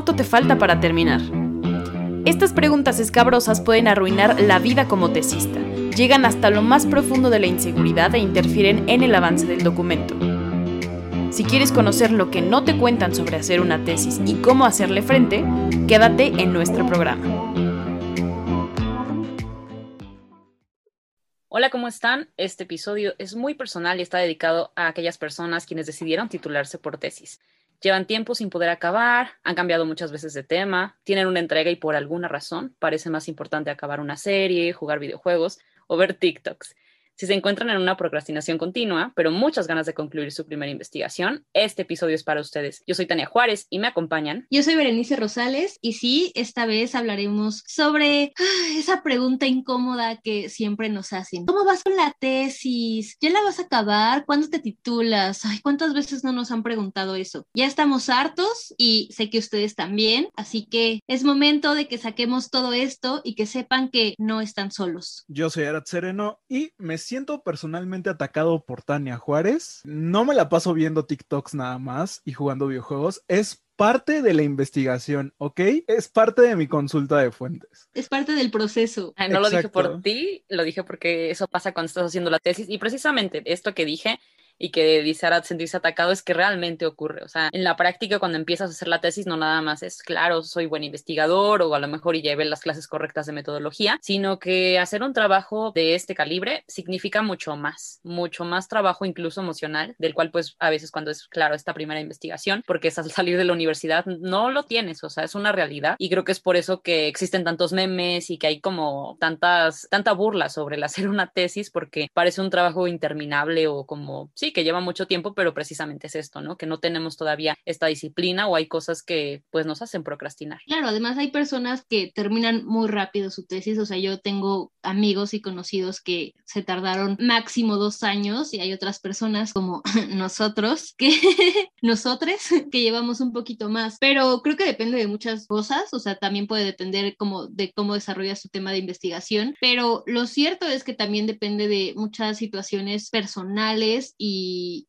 ¿cuánto te falta para terminar? Estas preguntas escabrosas pueden arruinar la vida como tesista. Llegan hasta lo más profundo de la inseguridad e interfieren en el avance del documento. Si quieres conocer lo que no te cuentan sobre hacer una tesis y cómo hacerle frente, quédate en nuestro programa. Hola, ¿cómo están? Este episodio es muy personal y está dedicado a aquellas personas quienes decidieron titularse por tesis. Llevan tiempo sin poder acabar, han cambiado muchas veces de tema, tienen una entrega y por alguna razón parece más importante acabar una serie, jugar videojuegos o ver TikToks. Si se encuentran en una procrastinación continua, pero muchas ganas de concluir su primera investigación, este episodio es para ustedes. Yo soy Tania Juárez y me acompañan. Yo soy Berenice Rosales y sí, esta vez hablaremos sobre ah, esa pregunta incómoda que siempre nos hacen. ¿Cómo vas con la tesis? ¿Ya la vas a acabar? ¿Cuándo te titulas? Ay, ¿cuántas veces no nos han preguntado eso? Ya estamos hartos y sé que ustedes también, así que es momento de que saquemos todo esto y que sepan que no están solos. Yo soy Arat Sereno y me siento personalmente atacado por Tania Juárez. No me la paso viendo TikToks nada más y jugando videojuegos. Es parte de la investigación, ¿ok? Es parte de mi consulta de fuentes. Es parte del proceso. no lo dije por ti, lo dije porque eso pasa cuando estás haciendo la tesis. Y precisamente esto que dije y que dice Arad sentirse atacado es que realmente ocurre. O sea, en la práctica, cuando empiezas a hacer la tesis, no nada más es, claro, soy buen investigador o a lo mejor y llevé las clases correctas de metodología, sino que hacer un trabajo de este calibre significa mucho más, mucho más trabajo incluso emocional, del cual pues a veces cuando es, claro, esta primera investigación, porque es al salir de la universidad, no lo tienes, o sea, es una realidad y creo que es por eso que existen tantos memes y que hay como tantas, tanta burla sobre el hacer una tesis, porque parece un trabajo interminable o como, sí, que lleva mucho tiempo, pero precisamente es esto, ¿no? Que no tenemos todavía esta disciplina o hay cosas que pues nos hacen procrastinar. Claro, además hay personas que terminan muy rápido su tesis, o sea, yo tengo amigos y conocidos que se tardaron máximo dos años y hay otras personas como nosotros que nosotros que llevamos un poquito más, pero creo que depende de muchas cosas, o sea, también puede depender como de cómo desarrolla su tema de investigación, pero lo cierto es que también depende de muchas situaciones personales y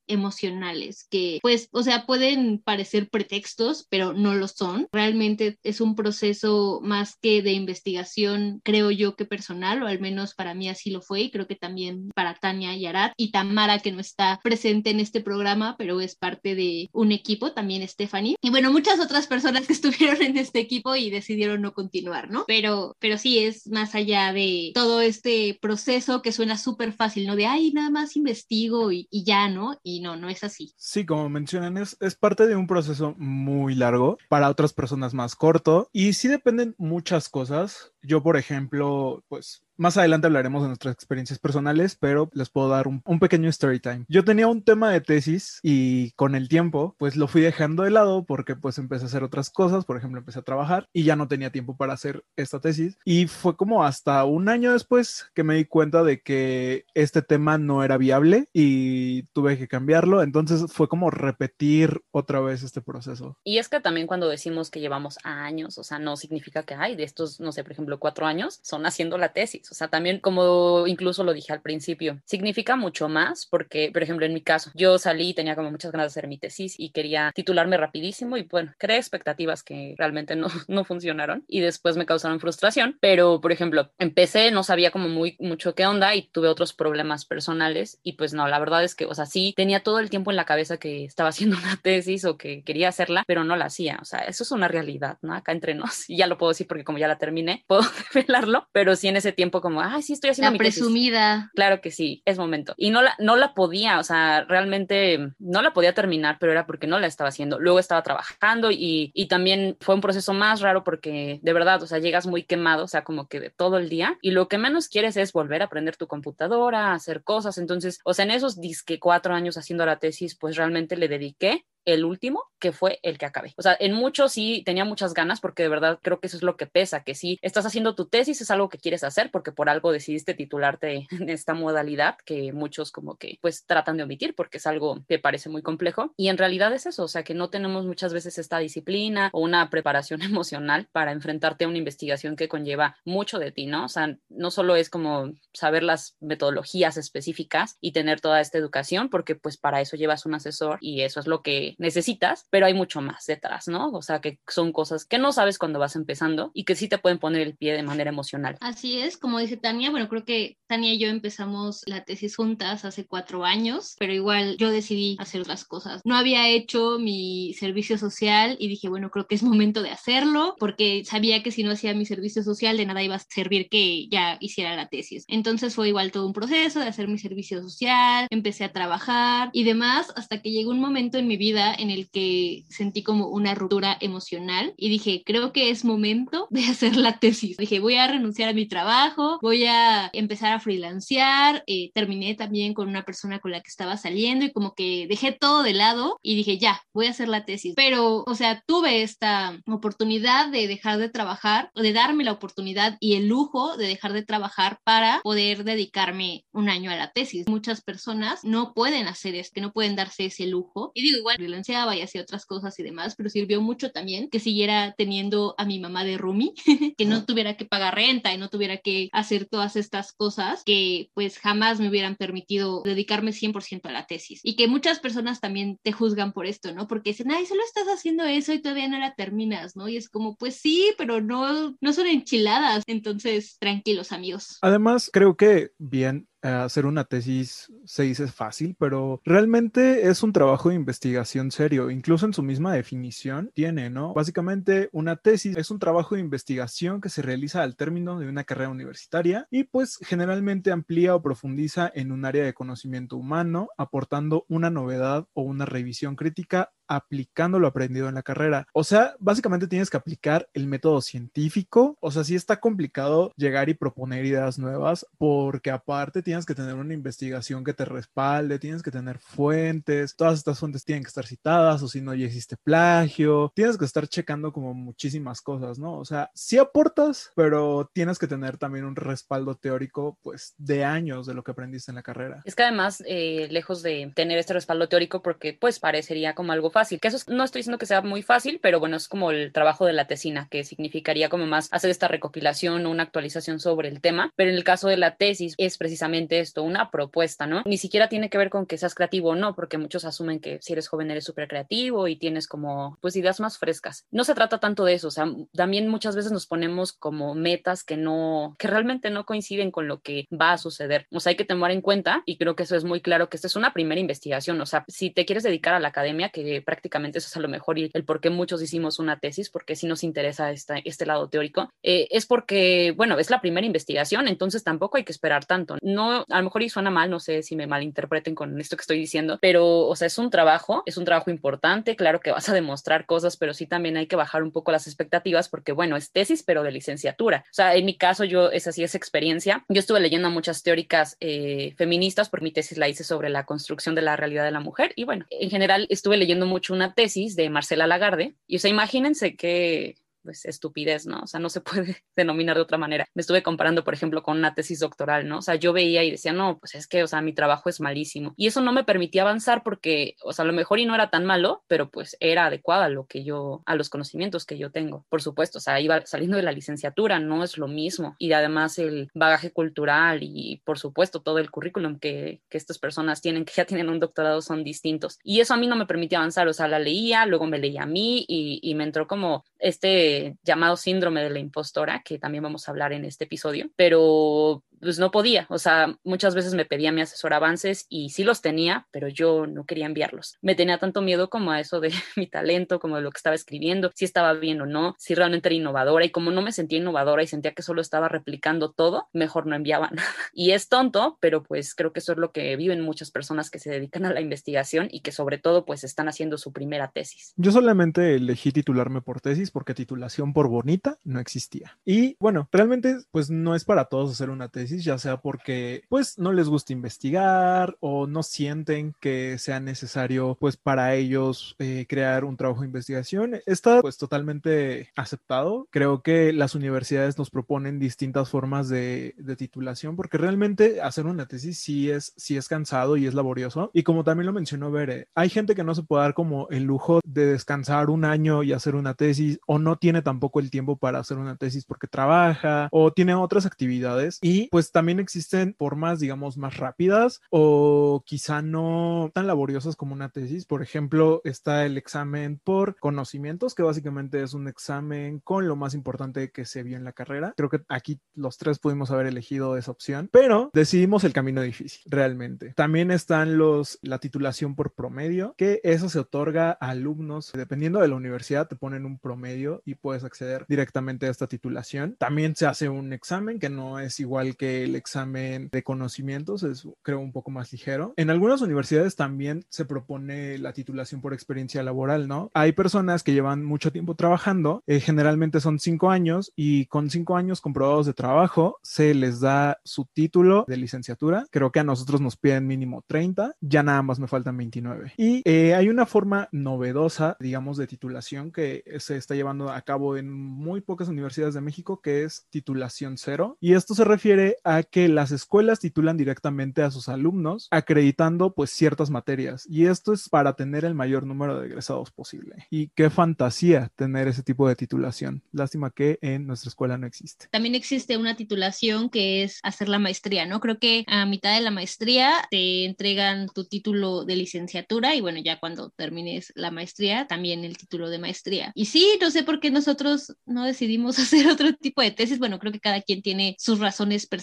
emocionales que pues, o sea, pueden parecer pretextos, pero no lo son. Realmente es un proceso más que de investigación, creo yo que personal, o al menos para mí así lo fue y creo que también para Tania y Arad y Tamara que no está presente en este programa, pero es parte de un equipo, también Stephanie. Y bueno, muchas otras personas que estuvieron en este equipo y decidieron no continuar, ¿no? Pero, pero sí es más allá de todo este proceso que suena súper fácil, ¿no? De, ay, nada más investigo y ya ¿no? Y no, no es así. Sí, como mencionan, es, es parte de un proceso muy largo, para otras personas más corto, y sí dependen muchas cosas. Yo, por ejemplo, pues más adelante hablaremos de nuestras experiencias personales, pero les puedo dar un, pequeño story time. Yo tenía un tema de tesis y con el tiempo, pues lo fui dejando de lado porque pues empecé a hacer otras cosas, por ejemplo, empecé a trabajar y ya no tenía tiempo para hacer esta tesis. Y fue como hasta un año después que me di cuenta de que este tema no era viable y tuve que cambiarlo. Entonces fue como repetir otra vez este proceso. Y es que también cuando decimos que llevamos años, o sea, no significa que, hay de estos, no sé, por ejemplo, cuatro años, son haciendo la tesis. O sea, también como incluso lo dije al principio, significa mucho más porque, por ejemplo, en mi caso, yo salí y tenía como muchas ganas de hacer mi tesis y quería titularme rapidísimo y bueno, creé expectativas que realmente no, no funcionaron y después me causaron frustración, pero por ejemplo, empecé, no sabía como muy mucho qué onda y tuve otros problemas personales y pues no, la verdad es que, o sea, sí tenía todo el tiempo en la cabeza que estaba haciendo una tesis o que quería hacerla, pero no la hacía, o sea, eso es una realidad, ¿no? Acá entre nos, y ya lo puedo decir porque como ya la terminé, puedo revelarlo, pero sí en ese tiempo como, ay, sí, estoy haciendo la presumida. Claro que sí, es momento. Y no la, no la podía, o sea, realmente no la podía terminar, pero era porque no la estaba haciendo. Luego estaba trabajando y, y también fue un proceso más raro porque de verdad, o sea, llegas muy quemado, o sea, como que de todo el día y lo que menos quieres es volver a aprender tu computadora, hacer cosas. Entonces, o sea, en esos disque cuatro años haciendo la tesis, pues realmente le dediqué el último, que fue el que acabé. O sea, en muchos sí tenía muchas ganas porque de verdad creo que eso es lo que pesa, que si estás haciendo tu tesis es algo que quieres hacer porque por algo decidiste titularte en esta modalidad que muchos como que pues tratan de omitir porque es algo que parece muy complejo y en realidad es eso, o sea, que no tenemos muchas veces esta disciplina o una preparación emocional para enfrentarte a una investigación que conlleva mucho de ti, ¿no? O sea, no solo es como saber las metodologías específicas y tener toda esta educación porque pues para eso llevas un asesor y eso es lo que necesitas, pero hay mucho más detrás, ¿no? O sea, que son cosas que no sabes cuando vas empezando y que sí te pueden poner el pie de manera emocional. Así es, como dice Tania, bueno, creo que Tania y yo empezamos la tesis juntas hace cuatro años, pero igual yo decidí hacer otras cosas. No había hecho mi servicio social y dije, bueno, creo que es momento de hacerlo porque sabía que si no hacía mi servicio social de nada iba a servir que ya hiciera la tesis. Entonces fue igual todo un proceso de hacer mi servicio social, empecé a trabajar y demás hasta que llegó un momento en mi vida en el que sentí como una ruptura emocional y dije, creo que es momento de hacer la tesis. Dije, voy a renunciar a mi trabajo, voy a empezar a freelancear, eh, terminé también con una persona con la que estaba saliendo y como que dejé todo de lado y dije, ya, voy a hacer la tesis. Pero, o sea, tuve esta oportunidad de dejar de trabajar, de darme la oportunidad y el lujo de dejar de trabajar para poder dedicarme un año a la tesis. Muchas personas no pueden hacer esto, no pueden darse ese lujo. Y digo, igual, y hacía otras cosas y demás, pero sirvió mucho también que siguiera teniendo a mi mamá de Rumi, que no tuviera que pagar renta y no tuviera que hacer todas estas cosas que pues jamás me hubieran permitido dedicarme 100% a la tesis. Y que muchas personas también te juzgan por esto, ¿no? Porque dicen, ay, solo estás haciendo eso y todavía no la terminas, ¿no? Y es como, pues sí, pero no, no son enchiladas. Entonces, tranquilos, amigos. Además, creo que bien hacer una tesis se dice fácil, pero realmente es un trabajo de investigación serio. Incluso en su misma definición tiene, ¿no? Básicamente una tesis es un trabajo de investigación que se realiza al término de una carrera universitaria y pues generalmente amplía o profundiza en un área de conocimiento humano, aportando una novedad o una revisión crítica aplicando lo aprendido en la carrera. O sea, básicamente tienes que aplicar el método científico. O sea, sí está complicado llegar y proponer ideas nuevas porque aparte tienes que tener una investigación que te respalde, tienes que tener fuentes, todas estas fuentes tienen que estar citadas o si no ya existe plagio, tienes que estar checando como muchísimas cosas, ¿no? O sea, sí aportas, pero tienes que tener también un respaldo teórico pues de años de lo que aprendiste en la carrera. Es que además, eh, lejos de tener este respaldo teórico, porque pues parecería como algo fácil, que eso no estoy diciendo que sea muy fácil, pero bueno, es como el trabajo de la tesina, que significaría como más hacer esta recopilación o una actualización sobre el tema, pero en el caso de la tesis es precisamente esto, una propuesta, ¿no? Ni siquiera tiene que ver con que seas creativo o no, porque muchos asumen que si eres joven eres súper creativo y tienes como pues ideas más frescas. No se trata tanto de eso, o sea, también muchas veces nos ponemos como metas que no, que realmente no coinciden con lo que va a suceder. O sea, hay que tomar en cuenta, y creo que eso es muy claro, que esta es una primera investigación, o sea, si te quieres dedicar a la academia, que prácticamente eso es a lo mejor y el por qué muchos hicimos una tesis, porque si nos interesa esta, este lado teórico, eh, es porque, bueno, es la primera investigación, entonces tampoco hay que esperar tanto. No, a lo mejor y suena mal, no sé si me malinterpreten con esto que estoy diciendo, pero, o sea, es un trabajo, es un trabajo importante, claro que vas a demostrar cosas, pero sí también hay que bajar un poco las expectativas porque, bueno, es tesis, pero de licenciatura. O sea, en mi caso, yo, es así, esa experiencia. Yo estuve leyendo muchas teóricas eh, feministas, por mi tesis la hice sobre la construcción de la realidad de la mujer y, bueno, en general estuve leyendo mucho una tesis de Marcela Lagarde y, o sea, imagínense que pues estupidez, ¿no? O sea, no se puede denominar de otra manera. Me estuve comparando, por ejemplo, con una tesis doctoral, ¿no? O sea, yo veía y decía, no, pues es que, o sea, mi trabajo es malísimo. Y eso no me permitía avanzar porque, o sea, a lo mejor y no era tan malo, pero pues era adecuada a lo que yo, a los conocimientos que yo tengo. Por supuesto, o sea, iba saliendo de la licenciatura, no es lo mismo. Y además el bagaje cultural y, por supuesto, todo el currículum que, que estas personas tienen, que ya tienen un doctorado, son distintos. Y eso a mí no me permitía avanzar, o sea, la leía, luego me leía a mí y, y me entró como este llamado síndrome de la impostora, que también vamos a hablar en este episodio, pero pues no podía, o sea, muchas veces me pedía mi asesor avances y sí los tenía, pero yo no quería enviarlos. Me tenía tanto miedo como a eso de mi talento, como de lo que estaba escribiendo, si estaba bien o no, si realmente era innovadora y como no me sentía innovadora y sentía que solo estaba replicando todo, mejor no enviaba nada. Y es tonto, pero pues creo que eso es lo que viven muchas personas que se dedican a la investigación y que sobre todo pues están haciendo su primera tesis. Yo solamente elegí titularme por tesis porque titulación por bonita no existía. Y bueno, realmente pues no es para todos hacer una tesis ya sea porque pues no les gusta investigar o no sienten que sea necesario pues para ellos eh, crear un trabajo de investigación. Está pues totalmente aceptado. Creo que las universidades nos proponen distintas formas de, de titulación porque realmente hacer una tesis sí es, sí es cansado y es laborioso. Y como también lo mencionó Bere, hay gente que no se puede dar como el lujo de descansar un año y hacer una tesis o no tiene tampoco el tiempo para hacer una tesis porque trabaja o tiene otras actividades y pues pues también existen formas, digamos, más rápidas o quizá no tan laboriosas como una tesis. Por ejemplo, está el examen por conocimientos, que básicamente es un examen con lo más importante que se vio en la carrera. Creo que aquí los tres pudimos haber elegido esa opción, pero decidimos el camino difícil, realmente. También están los, la titulación por promedio, que eso se otorga a alumnos, dependiendo de la universidad, te ponen un promedio y puedes acceder directamente a esta titulación. También se hace un examen que no es igual que el examen de conocimientos, es creo un poco más ligero. En algunas universidades también se propone la titulación por experiencia laboral, ¿no? Hay personas que llevan mucho tiempo trabajando, eh, generalmente son cinco años y con cinco años comprobados de trabajo se les da su título de licenciatura. Creo que a nosotros nos piden mínimo 30, ya nada más me faltan 29. Y eh, hay una forma novedosa, digamos, de titulación que se está llevando a cabo en muy pocas universidades de México, que es titulación cero. Y esto se refiere a que las escuelas titulan directamente a sus alumnos, acreditando pues ciertas materias. Y esto es para tener el mayor número de egresados posible. Y qué fantasía tener ese tipo de titulación. Lástima que en nuestra escuela no existe. También existe una titulación que es hacer la maestría, ¿no? Creo que a mitad de la maestría te entregan tu título de licenciatura y bueno, ya cuando termines la maestría, también el título de maestría. Y sí, no sé por qué nosotros no decidimos hacer otro tipo de tesis. Bueno, creo que cada quien tiene sus razones personales.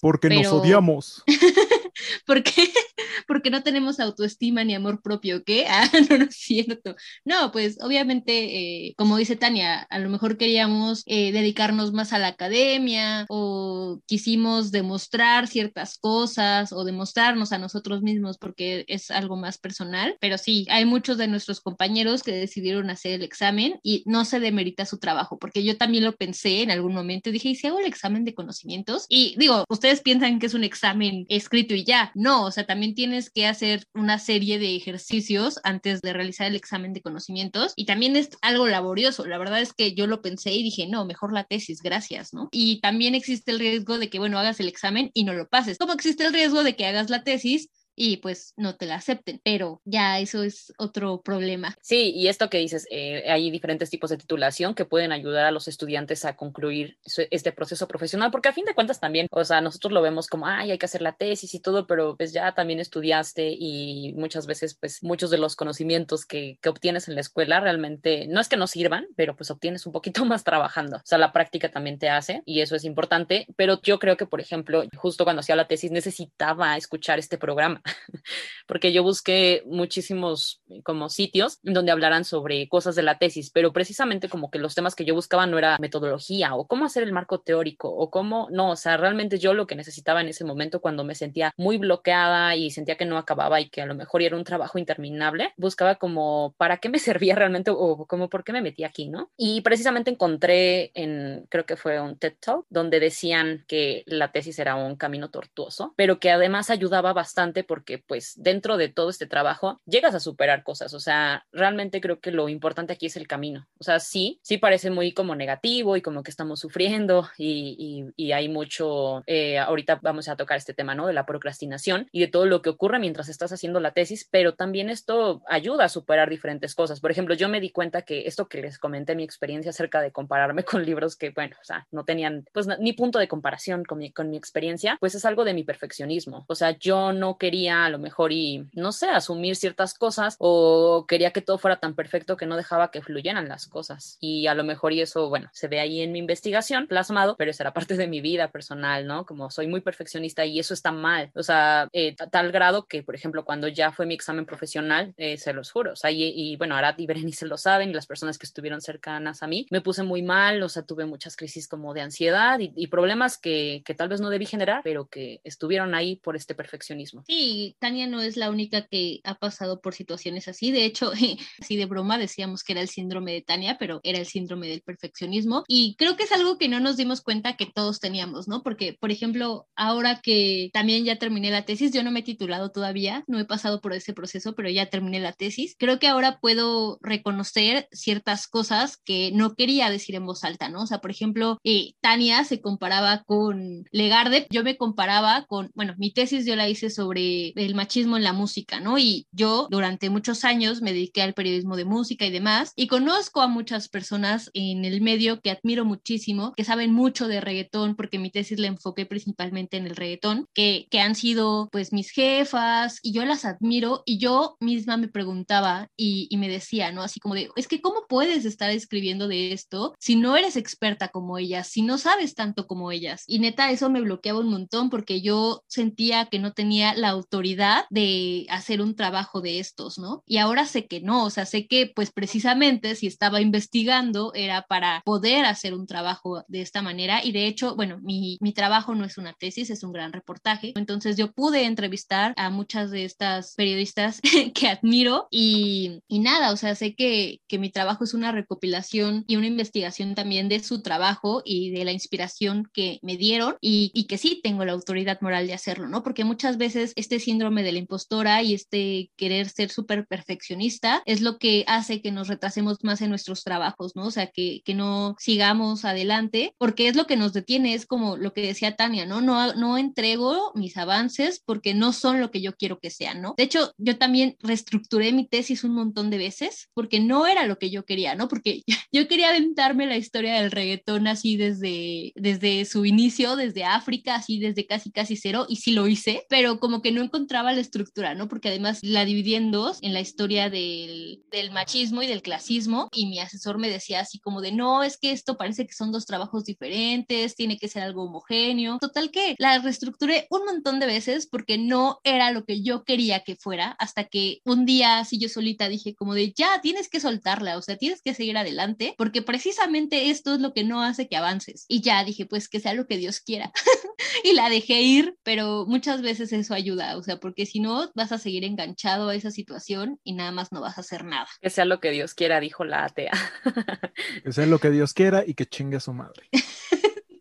Porque nos odiamos. porque porque no tenemos autoestima ni amor propio, ¿qué? Ah, no, no es cierto. No, pues obviamente, eh, como dice Tania, a lo mejor queríamos eh, dedicarnos más a la academia o quisimos demostrar ciertas cosas o demostrarnos a nosotros mismos porque es algo más personal, pero sí, hay muchos de nuestros compañeros que decidieron hacer el examen y no se demerita su trabajo, porque yo también lo pensé en algún momento, dije, ¿y si hago el examen de conocimientos? Y digo, ustedes piensan que es un examen escrito y ya, no, o sea, también tienes que hacer una serie de ejercicios antes de realizar el examen de conocimientos y también es algo laborioso. La verdad es que yo lo pensé y dije, no, mejor la tesis, gracias, ¿no? Y también existe el riesgo de que, bueno, hagas el examen y no lo pases. Como existe el riesgo de que hagas la tesis y pues no te la acepten, pero ya eso es otro problema. Sí, y esto que dices, eh, hay diferentes tipos de titulación que pueden ayudar a los estudiantes a concluir este proceso profesional, porque a fin de cuentas también, o sea, nosotros lo vemos como, ay, hay que hacer la tesis y todo, pero pues ya también estudiaste y muchas veces pues muchos de los conocimientos que, que obtienes en la escuela realmente no es que no sirvan, pero pues obtienes un poquito más trabajando, o sea, la práctica también te hace y eso es importante, pero yo creo que, por ejemplo, justo cuando hacía la tesis necesitaba escuchar este programa porque yo busqué muchísimos eh, como sitios donde hablaran sobre cosas de la tesis, pero precisamente como que los temas que yo buscaba no era metodología o cómo hacer el marco teórico o cómo, no, o sea, realmente yo lo que necesitaba en ese momento cuando me sentía muy bloqueada y sentía que no acababa y que a lo mejor era un trabajo interminable, buscaba como para qué me servía realmente o como por qué me metí aquí, ¿no? Y precisamente encontré en, creo que fue un TED Talk, donde decían que la tesis era un camino tortuoso, pero que además ayudaba bastante pues dentro de todo este trabajo llegas a superar cosas, o sea, realmente creo que lo importante aquí es el camino, o sea, sí, sí parece muy como negativo y como que estamos sufriendo y, y, hay mucho, eh, ahorita vamos a tocar este tema, ¿no? De la procrastinación y de todo lo que ocurre mientras estás haciendo la tesis, pero también esto ayuda a superar diferentes cosas. Por ejemplo, yo me di cuenta que esto que les comenté, mi experiencia acerca de compararme con libros que, bueno, o sea, no tenían pues ni punto de comparación con mi, con mi experiencia, pues es algo de mi perfeccionismo. O sea, yo no quería a lo mejor y, no sé, asumir ciertas cosas o quería que todo fuera tan perfecto que no dejaba que fluyeran las cosas. Y a lo mejor y eso, bueno, se ve ahí en mi investigación plasmado, pero eso era parte de mi vida personal, ¿no? Como soy muy perfeccionista y eso está mal. O sea, eh, tal grado que, por ejemplo, cuando ya fue mi examen profesional, eh, se los juro, o sea, y, bueno, Arat y Berenice lo saben y las personas que estuvieron cercanas a mí, me puse muy mal, o sea, tuve muchas crisis como de ansiedad y, y problemas que, que tal vez no debí generar, pero que estuvieron ahí por este perfeccionismo. Sí, Tania no es la única que ha pasado por situaciones así. De hecho, así de broma decíamos que era el síndrome de Tania, pero era el síndrome del perfeccionismo. Y creo que es algo que no nos dimos cuenta que todos teníamos, ¿no? Porque, por ejemplo, ahora que también ya terminé la tesis, yo no me he titulado todavía, no he pasado por ese proceso, pero ya terminé la tesis. Creo que ahora puedo reconocer ciertas cosas que no quería decir en voz alta, ¿no? O sea, por ejemplo, eh, Tania se comparaba con Legarde, yo me comparaba con, bueno, mi tesis yo la hice sobre de, del machismo en la música, ¿no? Y yo durante muchos años me dediqué al periodismo de música y demás, y conozco a muchas personas en el medio que admiro muchísimo, que saben mucho de reggaetón, porque mi tesis la enfoqué principalmente en el reggaetón, que, que han sido pues mis jefas, y yo las admiro, y yo misma me preguntaba y, y me decía, ¿no? Así como de, es que ¿cómo puedes estar escribiendo de esto si no eres experta como ellas, si no sabes tanto como ellas? Y neta, eso me bloqueaba un montón porque yo sentía que no tenía la autoridad de hacer un trabajo de estos, ¿no? Y ahora sé que no, o sea, sé que pues precisamente si estaba investigando era para poder hacer un trabajo de esta manera y de hecho, bueno, mi, mi trabajo no es una tesis, es un gran reportaje, entonces yo pude entrevistar a muchas de estas periodistas que admiro y, y nada, o sea, sé que, que mi trabajo es una recopilación y una investigación también de su trabajo y de la inspiración que me dieron y, y que sí tengo la autoridad moral de hacerlo, ¿no? Porque muchas veces este síndrome de la impostora y este querer ser súper perfeccionista es lo que hace que nos retrasemos más en nuestros trabajos, ¿no? O sea, que, que no sigamos adelante, porque es lo que nos detiene, es como lo que decía Tania, ¿no? No, no entrego mis avances porque no son lo que yo quiero que sean, ¿no? De hecho, yo también reestructuré mi tesis un montón de veces porque no era lo que yo quería, ¿no? Porque yo quería aventarme la historia del reggaetón así desde, desde su inicio, desde África, así desde casi casi cero, y sí lo hice, pero como que no encontraba la estructura, ¿no? Porque además la dividí en dos, en la historia del, del machismo y del clasismo, y mi asesor me decía así como de, no, es que esto parece que son dos trabajos diferentes, tiene que ser algo homogéneo. Total que la reestructuré un montón de veces porque no era lo que yo quería que fuera, hasta que un día así yo solita dije como de, ya, tienes que soltarla, o sea, tienes que seguir adelante, porque precisamente esto es lo que no hace que avances. Y ya dije, pues que sea lo que Dios quiera. y la dejé ir, pero muchas veces eso ayuda, o sea, porque si no vas a seguir enganchado a esa situación y nada más no vas a hacer nada. Que sea lo que Dios quiera, dijo la atea. que sea lo que Dios quiera y que chingue a su madre.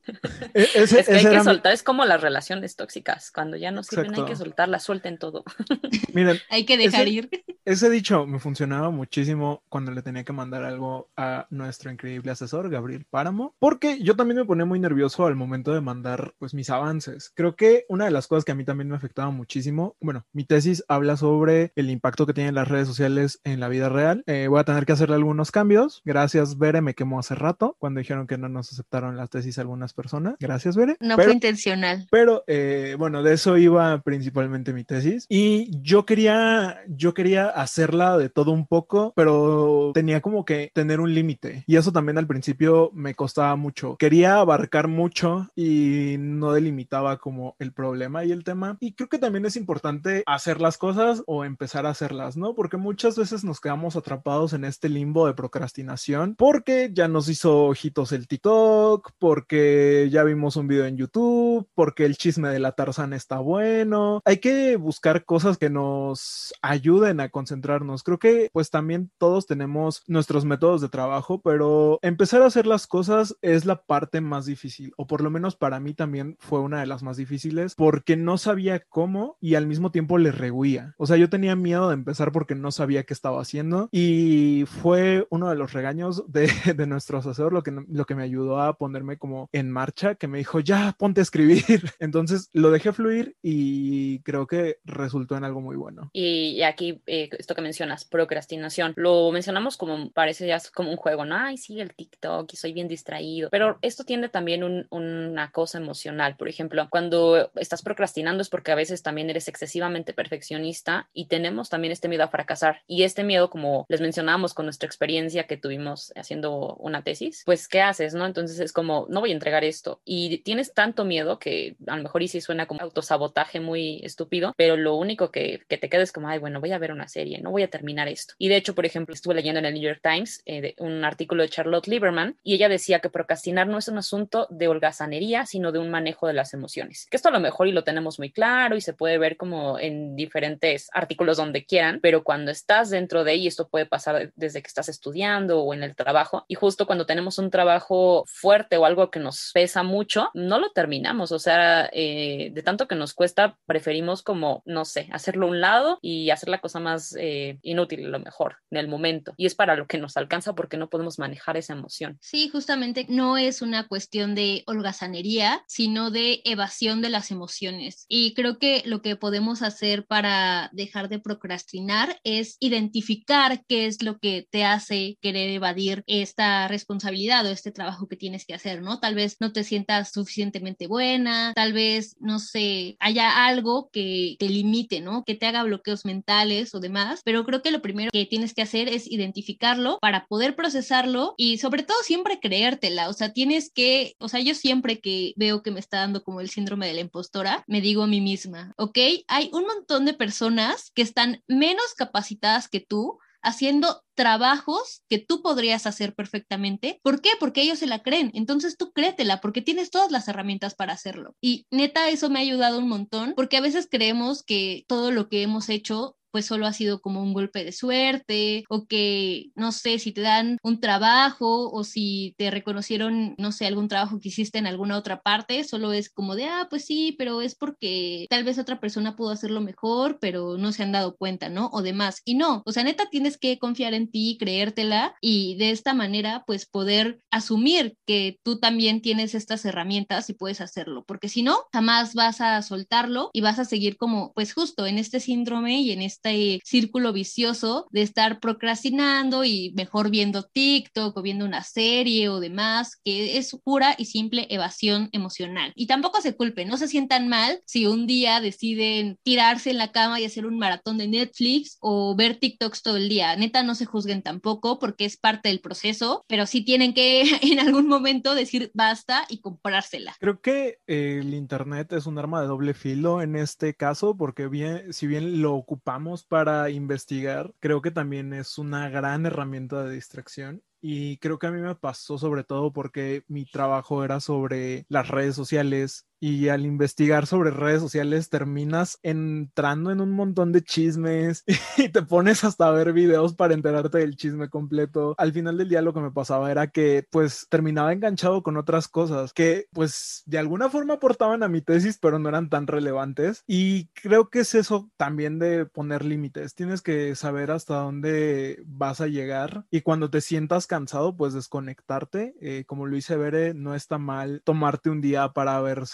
E-, ese, es que hay que soltar, es como las relaciones tóxicas, cuando ya no sirven hay que soltarlas, suelten todo. Miren, hay que dejar ir. Ese dicho me funcionaba muchísimo cuando le tenía que mandar algo a nuestro increíble asesor, Gabriel Páramo, porque yo también me ponía muy nervioso al momento de mandar pues mis avances. Creo que una de las cosas que a mí también me afectaba muchísimo, bueno, mi tesis habla sobre el impacto que tienen las redes sociales en la vida real. Eh, voy a tener que hacerle algunos cambios. Gracias, Bere, me quemó hace rato cuando dijeron que no nos aceptaron la tesis algunas personas. Gracias, Bere. No fue intencional. Pero eh, bueno, de eso iba principalmente mi tesis y yo quería, yo quería hacerla de todo un poco, pero tenía como que tener un límite. Y eso también al principio me costaba mucho. Quería abarcar mucho y no delimitaba como el problema y el tema. Y creo que también es importante hacer las cosas o empezar a hacerlas, ¿no? Porque muchas veces nos quedamos atrapados en este limbo de procrastinación porque ya nos hizo ojitos el TikTok, porque ya vimos un video en YouTube, porque el chisme de la Tarzana está bueno. Hay que buscar cosas que nos ayuden a concentrarnos. Creo que pues también todos tenemos nuestros métodos de trabajo, pero empezar a hacer las cosas es la parte más difícil, o por lo menos para mí también fue una de las más difíciles, porque no sabía cómo y al mismo tiempo le rehuía. O sea, yo tenía miedo de empezar porque no sabía qué estaba haciendo y fue uno de los regaños de, de nuestro asesor lo que, lo que me ayudó a ponerme como en marcha, que me dijo, ya, ponte a escribir. Entonces lo dejé fluir y creo que resultó en algo muy bueno. Y aquí eh, esto que mencionas, procrastinación, lo mencionamos como parece ya como un juego, ¿no? Ay, sí, el TikTok y soy bien distraído, pero esto tiene también un, una cosa emocional. Por ejemplo, cuando estás procrastinando es porque a veces también eres excesivamente perfeccionista y tenemos también este miedo a fracasar. Y este miedo, como les mencionamos con nuestra experiencia que tuvimos haciendo una tesis, pues, ¿qué haces, no? Entonces es como, no voy a entregar esto. Y tienes tanto miedo que a lo mejor y sí suena como autosabotaje muy estúpido, pero lo único que, que te queda es como, ay, bueno, voy a ver una serie, no voy a terminar esto. Y de hecho, por ejemplo, estuve leyendo en el New York Times eh, un artículo de Charlotte Lieberman y ella decía que procrastinar no es un asunto de holgazanería, sino de un manejo de las emociones. Que esto a lo mejor y lo tenemos muy claro y se puede ver como en diferentes artículos donde quieran, pero cuando estás dentro de ahí, esto puede pasar desde que estás estudiando o en el trabajo y justo cuando tenemos un trabajo fuerte o algo que nos pesa mucho, no lo terminamos. O sea, eh, de tanto que nos cuesta, preferimos como, no sé, hacerlo a un lado y hacer la cosa más eh, inútil lo mejor en el momento y es para lo que nos alcanza porque no podemos manejar esa emoción. Sí, justamente no es una cuestión de holgazanería, sino de evasión de las emociones. Y creo que lo que podemos hacer para dejar de procrastinar es identificar qué es lo que te hace querer evadir esta responsabilidad o este trabajo que tienes que hacer, ¿no? Tal vez no te sientas suficientemente buena, tal vez, no sé, haya algo que te limite, ¿no? Que te haga bloqueos mentales o demás, pero creo que lo primero que tienes que hacer es identificarlo para poder procesarlo y sobre todo siempre creértela, o sea, tienes que, o sea, yo siempre que veo que me está dando como el síndrome de la impostora, me digo a mí misma, ¿ok? Hay un montón de personas que están menos capacitadas que tú haciendo trabajos que tú podrías hacer perfectamente. ¿Por qué? Porque ellos se la creen. Entonces tú créetela porque tienes todas las herramientas para hacerlo. Y neta, eso me ha ayudado un montón porque a veces creemos que todo lo que hemos hecho pues solo ha sido como un golpe de suerte o que, no sé, si te dan un trabajo o si te reconocieron, no sé, algún trabajo que hiciste en alguna otra parte, solo es como de, ah, pues sí, pero es porque tal vez otra persona pudo hacerlo mejor, pero no se han dado cuenta, ¿no? O demás. Y no, o sea, neta, tienes que confiar en ti, creértela y de esta manera, pues poder asumir que tú también tienes estas herramientas y puedes hacerlo, porque si no, jamás vas a soltarlo y vas a seguir como, pues justo en este síndrome y en este este círculo vicioso de estar procrastinando y mejor viendo TikTok o viendo una serie o demás, que es pura y simple evasión emocional. Y tampoco se culpen, no se sientan mal si un día deciden tirarse en la cama y hacer un maratón de Netflix o ver TikToks todo el día. Neta, no se juzguen tampoco porque es parte del proceso, pero sí tienen que en algún momento decir basta y comprársela. Creo que el Internet es un arma de doble filo en este caso porque bien, si bien lo ocupamos para investigar, creo que también es una gran herramienta de distracción. Y creo que a mí me pasó sobre todo porque mi trabajo era sobre las redes sociales y al investigar sobre redes sociales terminas entrando en un montón de chismes y te pones hasta a ver videos para enterarte del chisme completo. Al final del día lo que me pasaba era que pues terminaba enganchado con otras cosas que pues de alguna forma aportaban a mi tesis pero no eran tan relevantes y creo que es eso también de poner límites. Tienes que saber hasta dónde vas a llegar y cuando te sientas cansado pues desconectarte. Eh, como lo hice Bere, no está mal tomarte un día para ver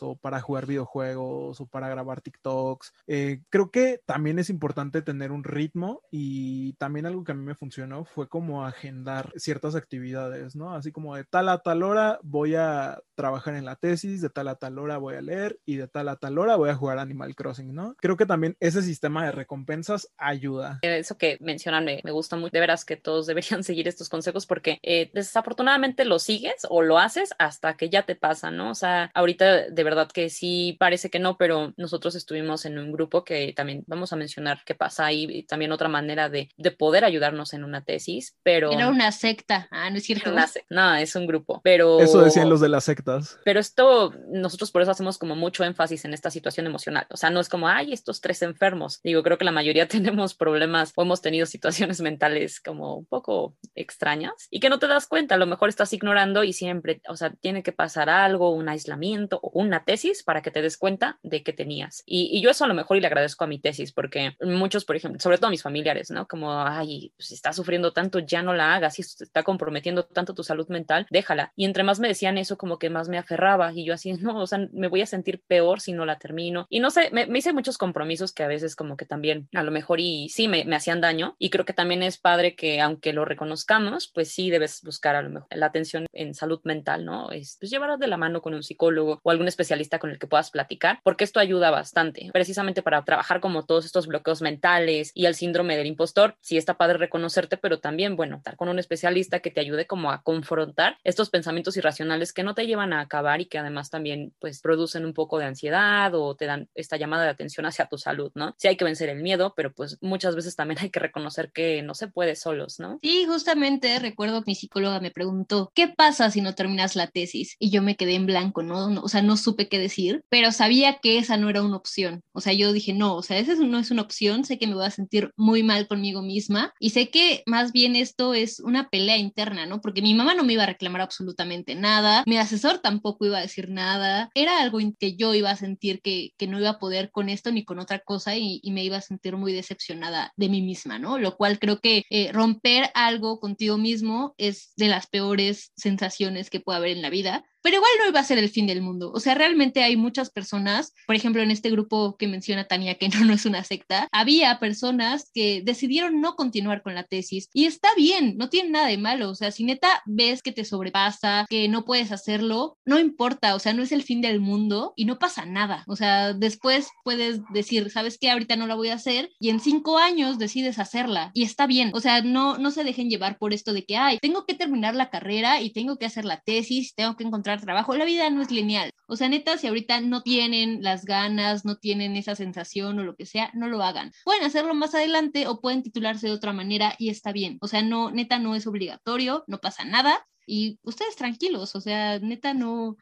o para jugar videojuegos o para grabar TikToks. Eh, creo que también es importante tener un ritmo y también algo que a mí me funcionó fue como agendar ciertas actividades, ¿no? Así como de tal a tal hora voy a trabajar en la tesis, de tal a tal hora voy a leer y de tal a tal hora voy a jugar Animal Crossing, ¿no? Creo que también ese sistema de recompensas ayuda. Eso que mencionan me, gusta mucho. De veras que todos deberían seguir estos consejos porque eh, desafortunadamente lo sigues o lo haces hasta que ya te pasa, ¿no? O sea, ahorita de verdad que sí parece que no, pero nosotros estuvimos en un grupo que también vamos a mencionar qué pasa ahí y también otra manera de, de poder ayudarnos en una tesis, pero... Era una secta, ah, no es cierto. No, es un grupo, pero... Eso decían los de las sectas. Pero esto, nosotros por eso hacemos como mucho énfasis en esta situación emocional, o sea, no es como, ay, estos tres enfermos, digo, creo que la mayoría tenemos problemas o hemos tenido situaciones mentales como un poco extrañas y que no te das cuenta, a lo mejor estás ignorando y siempre, o sea, tiene que pasar algo, un aislamiento o una tesis para que te des cuenta de que tenías. Y, yo eso a lo mejor y le agradezco a mi tesis, porque muchos, por ejemplo, sobre todo mis familiares, ¿no? Como, ay, pues, si estás sufriendo tanto, ya no la hagas, si está comprometiendo tanto tu salud mental, déjala. Y entre más me decían eso, como que más me aferraba y yo así, no, o sea, me voy a sentir peor si no la termino. Y no sé, me, hice muchos compromisos que a veces como que también a lo mejor y sí me, me hacían daño. Y creo que también es padre que aunque lo reconozcamos, pues sí debes buscar a lo mejor la atención en salud mental, ¿no? Es pues llevarla de la mano con un psicólogo o algún especialista con el que puedas platicar, porque esto ayuda bastante, precisamente para trabajar como todos estos bloqueos mentales y el síndrome del impostor. Sí está padre reconocerte, pero también, bueno, estar con un especialista que te ayude como a confrontar estos pensamientos irracionales que no te llevan a acabar y que además también pues producen un poco de ansiedad o te dan esta llamada de atención hacia tu salud, ¿no? Sí hay que vencer el miedo, pero pues muchas veces también hay que reconocer que no se puede solos, ¿no? Sí, justamente recuerdo que mi psicóloga me preguntó, ¿qué pasa si no terminas la tesis? Y yo me quedé en blanco, ¿no? O sea, no supe qué decir, pero sabía que esa no era una opción. O sea, yo dije, no, o sea, esa no es una opción, sé que me voy a sentir muy mal conmigo misma y sé que más bien esto es una pelea interna, ¿no? Porque mi mamá no me iba a reclamar absolutamente nada, mi asesor tampoco iba a decir nada, era algo que yo iba a sentir que, que no iba a poder con esto ni con otra cosa y, me iba a sentir muy decepcionada de mí misma, ¿no? Lo cual creo que eh, romper algo contigo mismo es de las peores sensaciones que puede haber en la vida pero igual no iba a ser el fin del mundo. O sea, realmente hay muchas personas, por ejemplo, en este grupo que menciona Tania, que no, no es una secta, había personas que decidieron no continuar con la tesis y está bien, no tiene nada de malo. O sea, si neta ves que te sobrepasa, que no puedes hacerlo, no importa, o sea, no es el fin del mundo y no pasa nada. O sea, después puedes decir, ¿sabes qué? Ahorita no la voy a hacer y en cinco años decides hacerla y está bien. O sea, no, no se dejen llevar por esto de que, ay, tengo que terminar la carrera y tengo que hacer la tesis, tengo que encontrar trabajo. La vida no es lineal. O sea, neta, si ahorita no tienen las ganas, no tienen esa sensación o lo que sea, no lo hagan. Pueden hacerlo más adelante o pueden titularse de otra manera y está bien. O sea, no, neta, no es obligatorio, no pasa nada. Y ustedes tranquilos, o sea, neta, no,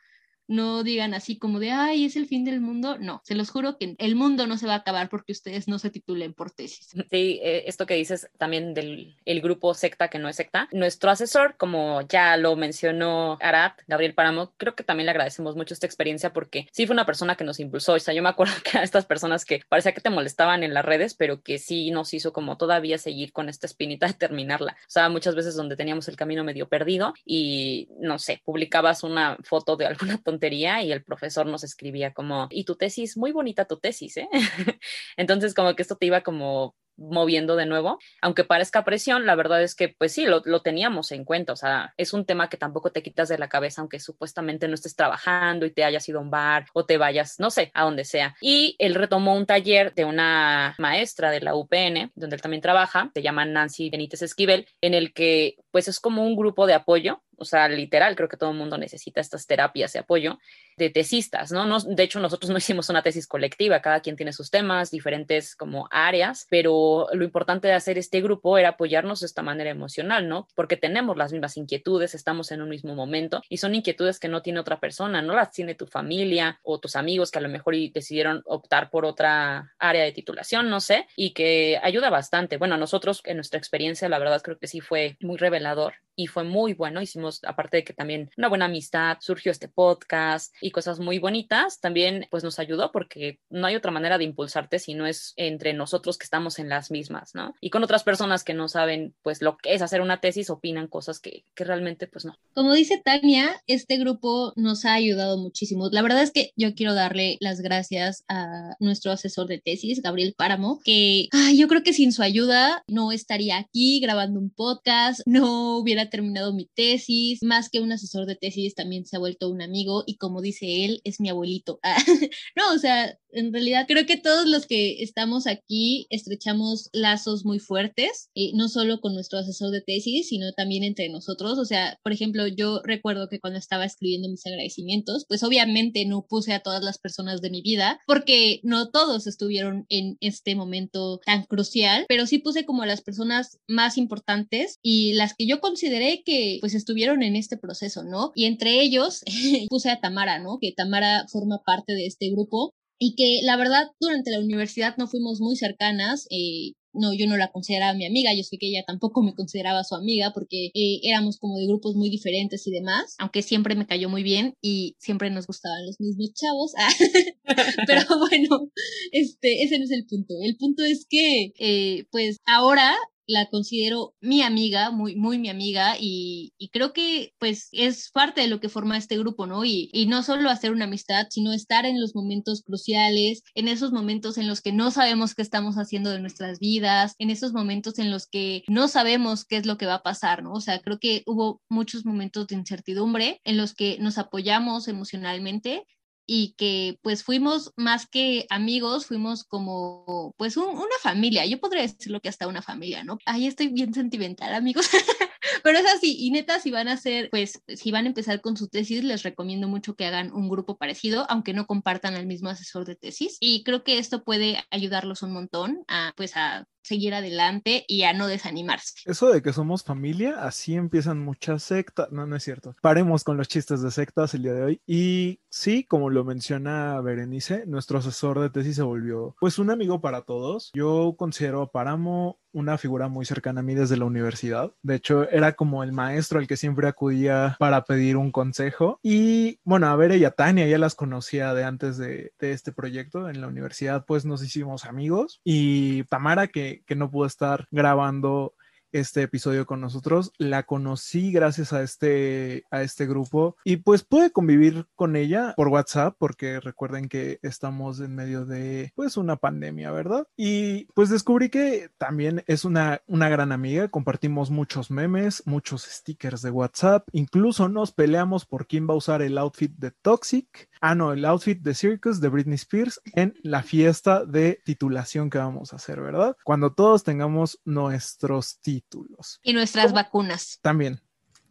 no digan así como de, ay, es el fin del mundo. No, se los juro que el mundo no se va a acabar porque ustedes no se titulen por tesis. Sí, eh, esto que dices también del el grupo secta que no es secta. Nuestro asesor, como ya lo mencionó Arat, Gabriel Páramo, creo que también le agradecemos mucho esta experiencia porque sí fue una persona que nos impulsó. O sea, yo me acuerdo que a estas personas que parecía que te molestaban en las redes, pero que sí nos hizo como todavía seguir con esta espinita de terminarla. O sea, muchas veces donde teníamos el camino medio perdido y, no sé, publicabas una foto de alguna tontería y el profesor nos escribía como, y tu tesis, muy bonita tu tesis, ¿eh? Entonces como que esto te iba como moviendo de nuevo. Aunque parezca presión, la verdad es que pues sí, lo, lo, teníamos en cuenta. O sea, es un tema que tampoco te quitas de la cabeza, aunque supuestamente no estés trabajando y te hayas ido a un bar o te vayas, no sé, a donde sea. Y él retomó un taller de una maestra de la UPN, donde él también trabaja, se llama Nancy Benítez Esquivel, en el que pues es como un grupo de apoyo o sea, literal, creo que todo el mundo necesita estas terapias de apoyo de tesistas, ¿no? ¿no? De hecho, nosotros no hicimos una tesis colectiva, cada quien tiene sus temas, diferentes como áreas, pero lo importante de hacer este grupo era apoyarnos de esta manera emocional, ¿no? Porque tenemos las mismas inquietudes, estamos en un mismo momento y son inquietudes que no tiene otra persona, no las tiene tu familia o tus amigos que a lo mejor decidieron optar por otra área de titulación, no sé, y que ayuda bastante. Bueno, a nosotros en nuestra experiencia, la verdad creo que sí fue muy revelador y fue muy bueno. Hicimos, aparte de que también una buena amistad, surgió este podcast y cosas muy bonitas, también pues nos ayudó porque no hay otra manera de impulsarte si no es entre nosotros que estamos en las mismas, ¿no? Y con otras personas que no saben pues lo que es hacer una tesis, opinan cosas que, que realmente pues no. Como dice Tania, este grupo nos ha ayudado muchísimo. La verdad es que yo quiero darle las gracias a nuestro asesor de tesis, Gabriel Páramo, que yo creo que sin su ayuda no estaría aquí grabando un podcast, no hubiera terminado mi tesis, más que un asesor de tesis también se ha vuelto un amigo y como dice él, es mi abuelito. no, o sea, en realidad creo que todos los que estamos aquí estrechamos lazos muy fuertes, y no solo con nuestro asesor de tesis, sino también entre nosotros. O sea, por ejemplo, yo recuerdo que cuando estaba escribiendo mis agradecimientos, pues obviamente no puse a todas las personas de mi vida, porque no todos estuvieron en este momento tan crucial, pero sí puse como a las personas más importantes y las que yo consideré que pues estuvieron en este proceso, ¿no? Y entre ellos puse a Tamara, ¿no? Que Tamara forma parte de este grupo y que la verdad durante la universidad no fuimos muy cercanas. Eh, no, yo no la consideraba mi amiga, yo sé que ella tampoco me consideraba su amiga porque eh, éramos como de grupos muy diferentes y demás, aunque siempre me cayó muy bien y siempre nos gustaban los mismos chavos. Pero bueno, este, ese no es el punto. El punto es que, eh, pues ahora la considero mi amiga, muy, muy mi amiga, y, creo que pues es parte de lo que forma este grupo, ¿no? Y, y no solo hacer una amistad, sino estar en los momentos cruciales, en esos momentos en los que no sabemos qué estamos haciendo de nuestras vidas, en esos momentos en los que no sabemos qué es lo que va a pasar, ¿no? O sea, creo que hubo muchos momentos de incertidumbre en los que nos apoyamos emocionalmente y que pues fuimos más que amigos, fuimos como pues una familia, yo podría decirlo que hasta una familia, ¿no? Ahí estoy bien sentimental, amigos, pero es así, y neta, si van a hacer, pues si van a empezar con su tesis, les recomiendo mucho que hagan un grupo parecido, aunque no compartan al mismo asesor de tesis, y creo que esto puede ayudarlos un montón a pues a seguir adelante y a no desanimarse. Eso de que somos familia, así empiezan muchas sectas. No, no es cierto. Paremos con los chistes de sectas el día de hoy. Y sí, como lo menciona Berenice, nuestro asesor de tesis se volvió pues un amigo para todos. Yo considero a Páramo una figura muy cercana a mí desde la universidad. De hecho, era como el maestro al que siempre acudía para pedir un consejo. Y bueno, a ver, y a Tania ya las conocía de antes de, de, este proyecto. En la universidad, pues nos hicimos amigos. Y Tamara, que, que no pudo estar grabando este episodio con nosotros. La conocí gracias a este, a este grupo y pues pude convivir con ella por WhatsApp porque recuerden que estamos en medio de pues una pandemia, ¿verdad? Y pues descubrí que también es una, una gran amiga, compartimos muchos memes, muchos stickers de WhatsApp, incluso nos peleamos por quién va a usar el outfit de Toxic, ah no, el outfit de Circus de Britney Spears en la fiesta de titulación que vamos a hacer, ¿verdad? Cuando todos tengamos nuestros títulos títulos. Y nuestras vacunas. También.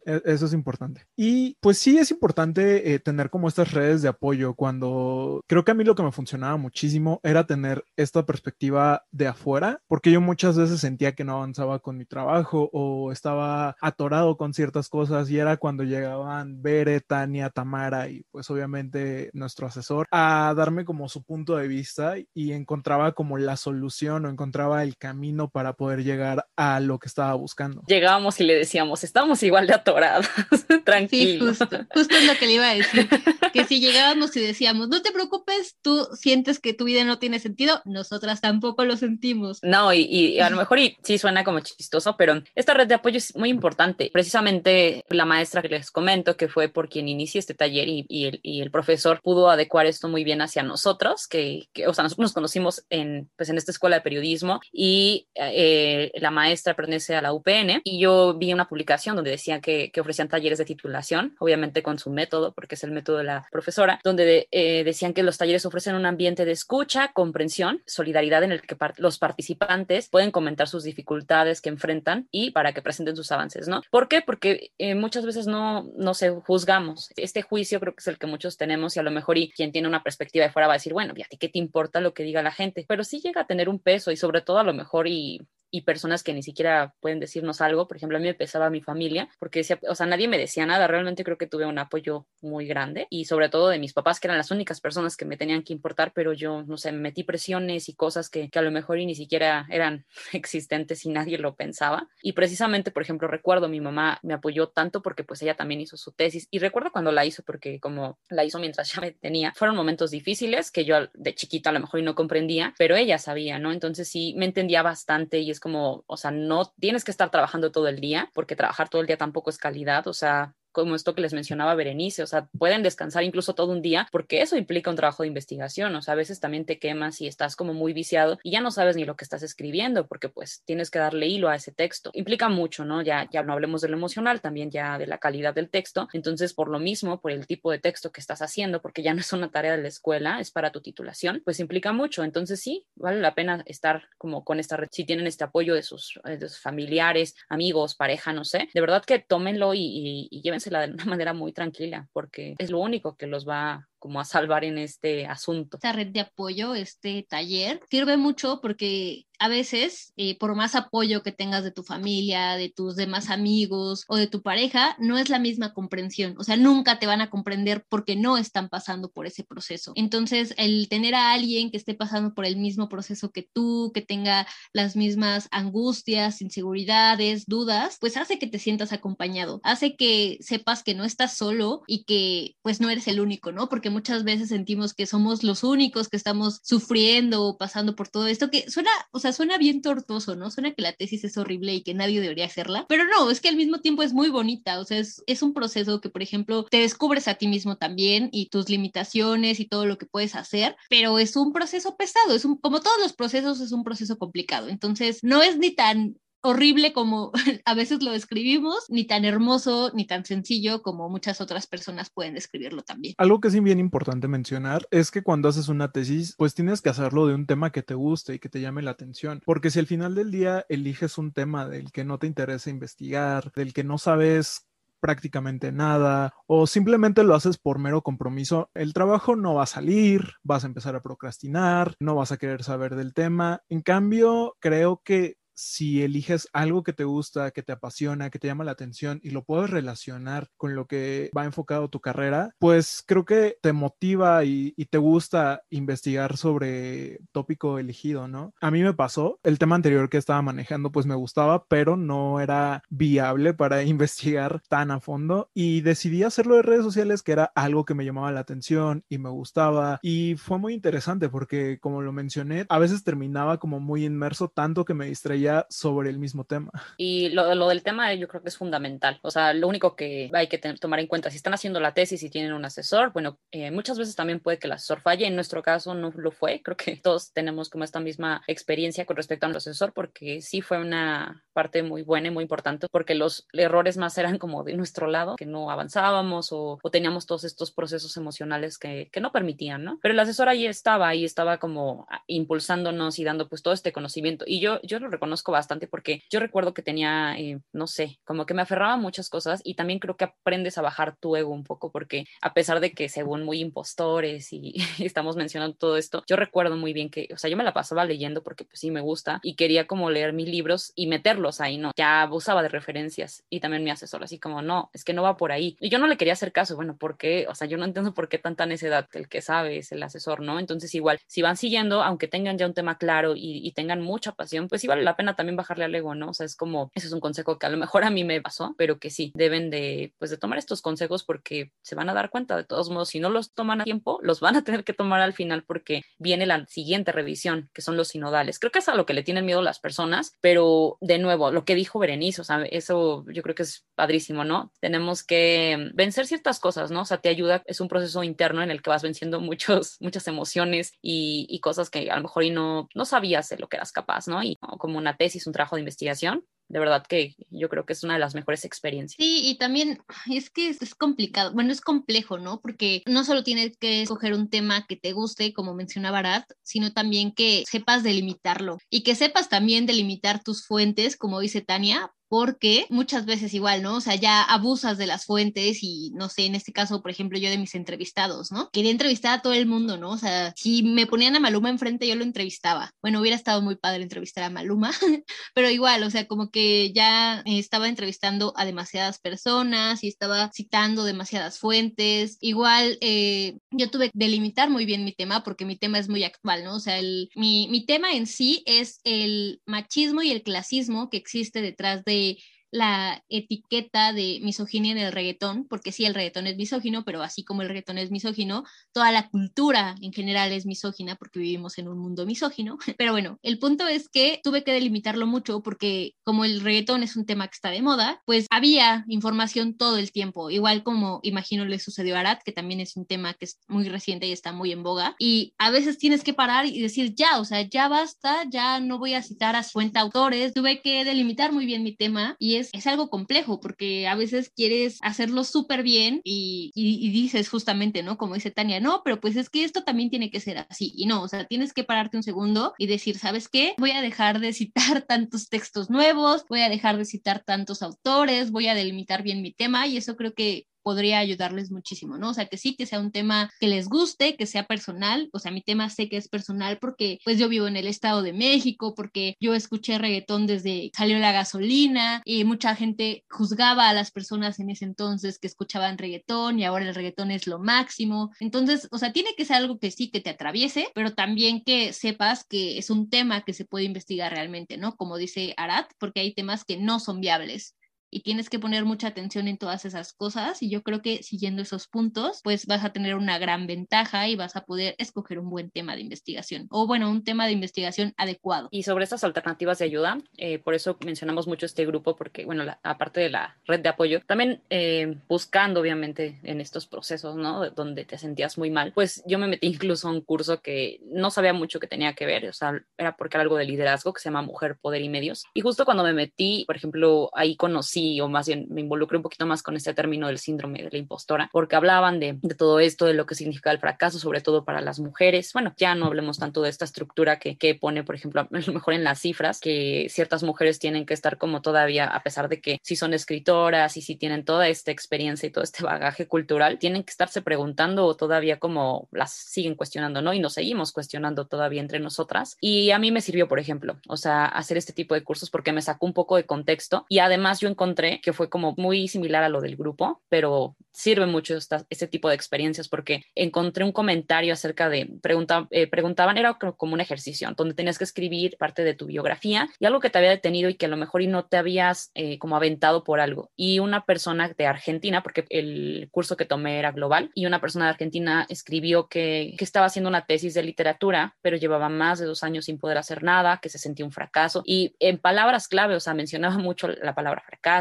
E, eso es importante. Y pues sí es importante eh, tener como estas redes de apoyo cuando creo que a mí lo que me funcionaba muchísimo era tener esta perspectiva de afuera, porque yo muchas veces sentía que no avanzaba con mi trabajo o estaba atorado con ciertas cosas y era cuando llegaban Bere, Tania, Tamara y pues obviamente nuestro asesor a darme como su punto de vista y encontraba como la solución o encontraba el camino para poder llegar a lo que estaba buscando. Llegábamos y le decíamos, estamos igual de atorados Tranquilo. Sí, justo, justo es lo que le iba a decir. Que si llegábamos y decíamos, no te preocupes, tú sientes que tu vida no tiene sentido, nosotras tampoco lo sentimos. No, y, a lo mejor y, sí suena como chistoso, pero esta red de apoyo es muy importante. Precisamente la maestra que les comento, que fue por quien inicié este taller y, el, y el, profesor pudo adecuar esto muy bien hacia nosotros, que, o sea, nosotros nos conocimos en, pues, en esta escuela de periodismo y eh, la maestra pertenece a la UPN y yo vi una publicación donde decía que que, ofrecían talleres de titulación, obviamente con su método, porque es el método de la profesora, donde eh, decían que los talleres ofrecen un ambiente de escucha, comprensión, solidaridad en el que los participantes pueden comentar sus dificultades que enfrentan y para que presenten sus avances, ¿no? ¿Por qué? Porque eh, muchas veces no, no se juzgamos. Este juicio creo que es el que muchos tenemos y a lo mejor y quien tiene una perspectiva de fuera va a decir, bueno, ¿y a ti qué te importa lo que diga la gente? Pero sí llega a tener un peso y sobre todo a lo mejor y y personas que ni siquiera pueden decirnos algo. Por ejemplo, a mí me pesaba mi familia porque decía, o sea, nadie me decía nada. Realmente creo que tuve un apoyo muy grande y sobre todo de mis papás, que eran las únicas personas que me tenían que importar, pero yo, no sé, metí presiones y cosas que, que a lo mejor y ni siquiera eran existentes y nadie lo pensaba. Y precisamente, por ejemplo, recuerdo mi mamá me apoyó tanto porque pues ella también hizo su tesis y recuerdo cuando la hizo porque como la hizo mientras ya me tenía, fueron momentos difíciles que yo de chiquita a lo mejor y no comprendía, pero ella sabía, ¿no? Entonces sí me entendía bastante y es como, o sea, no tienes que estar trabajando todo el día, porque trabajar todo el día tampoco es calidad, o sea, como esto que les mencionaba Berenice, o sea, pueden descansar incluso todo un día porque eso implica un trabajo de investigación, o sea, a veces también te quemas y estás como muy viciado y ya no sabes ni lo que estás escribiendo porque pues tienes que darle hilo a ese texto. Implica mucho, ¿no? Ya, ya no hablemos de lo emocional, también ya de la calidad del texto. Entonces, por lo mismo, por el tipo de texto que estás haciendo, porque ya no es una tarea de la escuela, es para tu titulación, pues implica mucho. Entonces, sí, vale la pena estar como con esta red, si tienen este apoyo de sus, familiares, amigos, pareja, no sé, de verdad que tómenlo y, llévense de una manera muy tranquila, porque es lo único que los va como a salvar en este asunto. Esta red de apoyo, este taller, sirve mucho porque a veces, eh, por más apoyo que tengas de tu familia, de tus demás amigos o de tu pareja, no es la misma comprensión. O sea, nunca te van a comprender porque no están pasando por ese proceso. Entonces, el tener a alguien que esté pasando por el mismo proceso que tú, que tenga las mismas angustias, inseguridades, dudas, pues hace que te sientas acompañado, hace que sepas que no estás solo y que pues no eres el único, ¿no? Porque muchas veces sentimos que somos los únicos que estamos sufriendo o pasando por todo esto, que suena, o sea, suena bien tortuoso, ¿no? Suena que la tesis es horrible y que nadie debería hacerla, pero no, es que al mismo tiempo es muy bonita, o sea, es, es un proceso que, por ejemplo, te descubres a ti mismo también y tus limitaciones y todo lo que puedes hacer, pero es un proceso pesado, es un, como todos los procesos, es un proceso complicado, entonces no es ni tan horrible como a veces lo describimos, ni tan hermoso, ni tan sencillo como muchas otras personas pueden describirlo también. Algo que es bien importante mencionar es que cuando haces una tesis, pues tienes que hacerlo de un tema que te guste y que te llame la atención, porque si al final del día eliges un tema del que no te interesa investigar, del que no sabes prácticamente nada o simplemente lo haces por mero compromiso, el trabajo no va a salir, vas a empezar a procrastinar, no vas a querer saber del tema. En cambio, creo que si eliges algo que te gusta, que te apasiona, que te llama la atención y lo puedes relacionar con lo que va enfocado tu carrera, pues creo que te motiva y, te gusta investigar sobre tópico elegido, ¿no? A mí me pasó, el tema anterior que estaba manejando pues me gustaba, pero no era viable para investigar tan a fondo y decidí hacerlo de redes sociales que era algo que me llamaba la atención y me gustaba y fue muy interesante porque como lo mencioné, a veces terminaba como muy inmerso tanto que me distraía sobre el mismo tema. Y lo, del tema yo creo que es fundamental. O sea, lo único que hay que tener, tomar en cuenta, si están haciendo la tesis y tienen un asesor, bueno, eh, muchas veces también puede que el asesor falle. En nuestro caso no lo fue. Creo que todos tenemos como esta misma experiencia con respecto a nuestro asesor, porque sí fue una parte muy buena y muy importante, porque los errores más eran como de nuestro lado, que no avanzábamos o, teníamos todos estos procesos emocionales que, que no permitían, ¿no? Pero el asesor ahí estaba, ahí estaba como impulsándonos y dando pues todo este conocimiento. Y yo, yo lo reconozco bastante porque yo recuerdo que tenía, eh, no sé, como que me aferraba a muchas cosas y también creo que aprendes a bajar tu ego un poco porque a pesar de que según muy impostores y, estamos mencionando todo esto, yo recuerdo muy bien que, o sea, yo me la pasaba leyendo porque pues sí me gusta y quería como leer mis libros y meterlos ahí, ¿no? Ya abusaba de referencias y también mi asesor así como, no, es que no va por ahí. Y yo no le quería hacer caso, bueno, ¿por qué? O sea, yo no entiendo por qué tanta necedad, el que sabe es el asesor, ¿no? Entonces igual, si van siguiendo, aunque tengan ya un tema claro y, y tengan mucha pasión, pues sí vale la pena también bajarle al ego, ¿no? O sea, es como, ese es un consejo que a lo mejor a mí me pasó, pero que sí, deben de, pues, de tomar estos consejos porque se van a dar cuenta, de todos modos, si no los toman a tiempo, los van a tener que tomar al final porque viene la siguiente revisión, que son los sinodales. Creo que es a lo que le tienen miedo las personas, pero de nuevo, lo que dijo Berenice, o sea, eso yo creo que es padrísimo, ¿no? Tenemos que vencer ciertas cosas, ¿no? O sea, te ayuda, es un proceso interno en el que vas venciendo muchos, muchas emociones y, y cosas que a lo mejor y no, no sabías de lo que eras capaz, ¿no? Y como una tesis, un trabajo de investigación, de verdad que yo creo que es una de las mejores experiencias. Sí, y también es que es, complicado, bueno, es complejo, ¿no? Porque no solo tienes que escoger un tema que te guste, como mencionaba Arad, sino también que sepas delimitarlo y que sepas también delimitar tus fuentes, como dice Tania, porque muchas veces igual, ¿no? O sea, ya abusas de las fuentes y no sé, en este caso, por ejemplo, yo de mis entrevistados, ¿no? Quería entrevistar a todo el mundo, ¿no? O sea, si me ponían a Maluma enfrente, yo lo entrevistaba. Bueno, hubiera estado muy padre entrevistar a Maluma, pero igual, o sea, como que ya estaba entrevistando a demasiadas personas y estaba citando demasiadas fuentes. Igual, eh, yo tuve que delimitar muy bien mi tema porque mi tema es muy actual, ¿no? O sea, el, mi, mi tema en sí es el machismo y el clasismo que existe detrás de say la etiqueta de misoginia en el reggaetón, porque sí, el reggaetón es misógino, pero así como el reggaetón es misógino, toda la cultura en general es misógina porque vivimos en un mundo misógino. Pero bueno, el punto es que tuve que delimitarlo mucho porque como el reggaetón es un tema que está de moda, pues había información todo el tiempo, igual como imagino le sucedió a Arat, que también es un tema que es muy reciente y está muy en boga, y a veces tienes que parar y decir, ya, o sea, ya basta, ya no voy a citar a cuenta autores, tuve que delimitar muy bien mi tema y es, algo complejo porque a veces quieres hacerlo súper bien y, dices justamente, ¿no? Como dice Tania, no, pero pues es que esto también tiene que ser así. Y no, o sea, tienes que pararte un segundo y decir, ¿sabes qué? Voy a dejar de citar tantos textos nuevos, voy a dejar de citar tantos autores, voy a delimitar bien mi tema y eso creo que podría ayudarles muchísimo, ¿no? O sea, que sí, que sea un tema que les guste, que sea personal, o sea, mi tema sé que es personal porque pues yo vivo en el Estado de México, porque yo escuché reggaetón desde salió la gasolina y mucha gente juzgaba a las personas en ese entonces que escuchaban reggaetón y ahora el reggaetón es lo máximo. Entonces, o sea, tiene que ser algo que sí, que te atraviese, pero también que sepas que es un tema que se puede investigar realmente, ¿no? Como dice Arat, porque hay temas que no son viables y tienes que poner mucha atención en todas esas cosas y yo creo que siguiendo esos puntos pues vas a tener una gran ventaja y vas a poder escoger un buen tema de investigación o bueno, un tema de investigación adecuado. Y sobre estas alternativas de ayuda, eh, por eso mencionamos mucho este grupo porque bueno, aparte de la red de apoyo, también eh, buscando obviamente en estos procesos, ¿no? Donde te sentías muy mal, pues yo me metí incluso a un curso que no sabía mucho que tenía que ver, o sea, era porque era algo de liderazgo que se llama Mujer, Poder y Medios. Y justo cuando me metí, por ejemplo, ahí conocí o más bien me involucré un poquito más con este término del síndrome de la impostora, porque hablaban de, de todo esto, de lo que significa el fracaso, sobre todo para las mujeres. Bueno, ya no hablemos tanto de esta estructura que, que pone, por ejemplo, a lo mejor en las cifras, que ciertas mujeres tienen que estar como todavía, a pesar de que si son escritoras y si tienen toda esta experiencia y todo este bagaje cultural, tienen que estarse preguntando o todavía como las siguen cuestionando, ¿no? Y nos seguimos cuestionando todavía entre nosotras. Y a mí me sirvió, por ejemplo, o sea, hacer este tipo de cursos porque me sacó un poco de contexto y además yo encontré que fue como muy similar a lo del grupo, pero sirve mucho este tipo de experiencias porque encontré un comentario acerca de, pregunta, eh, preguntaban, era como un ejercicio donde tenías que escribir parte de tu biografía y algo que te había detenido y que a lo mejor y no te habías eh, como aventado por algo. Y una persona de Argentina, porque el curso que tomé era global, y una persona de Argentina escribió que, que estaba haciendo una tesis de literatura, pero llevaba más de dos años sin poder hacer nada, que se sentía un fracaso y en palabras clave, o sea, mencionaba mucho la palabra fracaso,